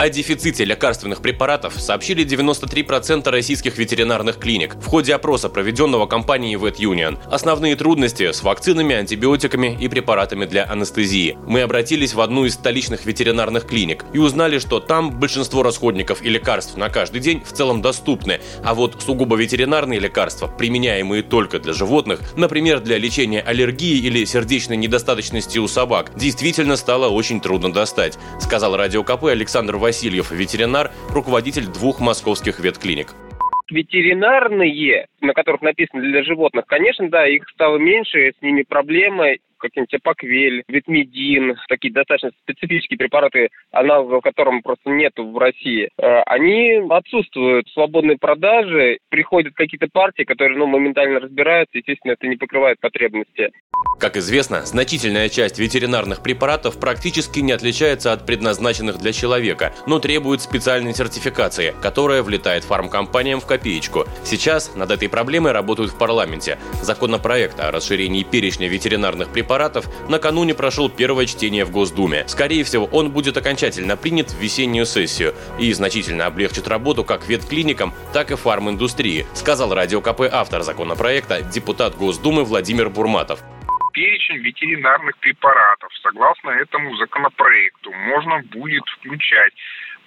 О дефиците лекарственных препаратов сообщили 93% российских ветеринарных клиник в ходе опроса, проведенного компанией Vet Union. Основные трудности с вакцинами, антибиотиками и препаратами для анестезии. Мы обратились в одну из столичных ветеринарных клиник и узнали, что там большинство расходников и лекарств на каждый день в целом доступны, а вот сугубо ветеринарные лекарства, применяемые только для животных, например, для лечения аллергии или сердечной недостаточности у собак, действительно стало очень трудно достать, сказал радио КП Александр Васильев Васильев, ветеринар, руководитель двух московских ветклиник ветеринарные, на которых написано для животных, конечно, да, их стало меньше, с ними проблемы какие-нибудь апоквель, витмедин, такие достаточно специфические препараты, аналогов которым просто нет в России, э, они отсутствуют в свободной продаже, приходят какие-то партии, которые ну, моментально разбираются, естественно, это не покрывает потребности. Как известно, значительная часть ветеринарных препаратов практически не отличается от предназначенных для человека, но требует специальной сертификации, которая влетает фармкомпаниям в копеечку. Сейчас над этой проблемой работают в парламенте. Законопроект о расширении перечня ветеринарных препаратов накануне прошел первое чтение в Госдуме. Скорее всего, он будет окончательно принят в весеннюю сессию и значительно облегчит работу как ветклиникам, так и фарминдустрии, сказал Радио КП автор законопроекта, депутат Госдумы Владимир Бурматов перечень ветеринарных препаратов. Согласно этому законопроекту можно будет включать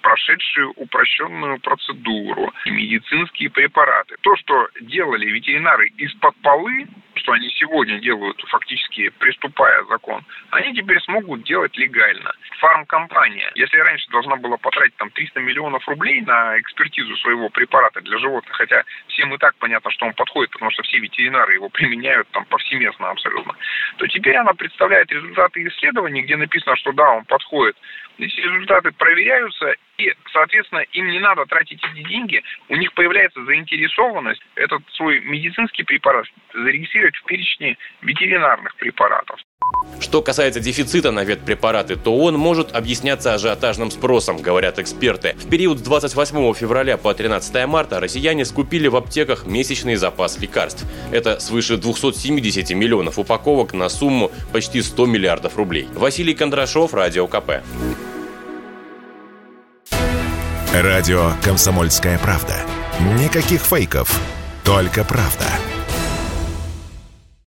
прошедшие упрощенную процедуру, медицинские препараты. То, что делали ветеринары из-под полы, что они сегодня делают, фактически приступая закон, они теперь смогут делать легально. Фармкомпания, если раньше должна была потратить там 300 миллионов рублей на экспертизу своего препарата для животных, хотя всем и так понятно, что он подходит, потому что все ветеринары его применяют там повсеместно абсолютно, то теперь она представляет результаты исследований, где написано, что да, он подходит. Эти результаты проверяются, и, соответственно, им не надо тратить эти деньги, у них появляется заинтересованность этот свой медицинский препарат зарегистрировать в перечне ветеринарных препаратов. Что касается дефицита на ветпрепараты, то он может объясняться ажиотажным спросом, говорят эксперты. В период с 28 февраля по 13 марта россияне скупили в аптеках месячный запас лекарств. Это свыше 270 миллионов упаковок на сумму почти 100 миллиардов рублей. Василий Кондрашов, Радио КП. Радио «Комсомольская правда». Никаких фейков, только правда.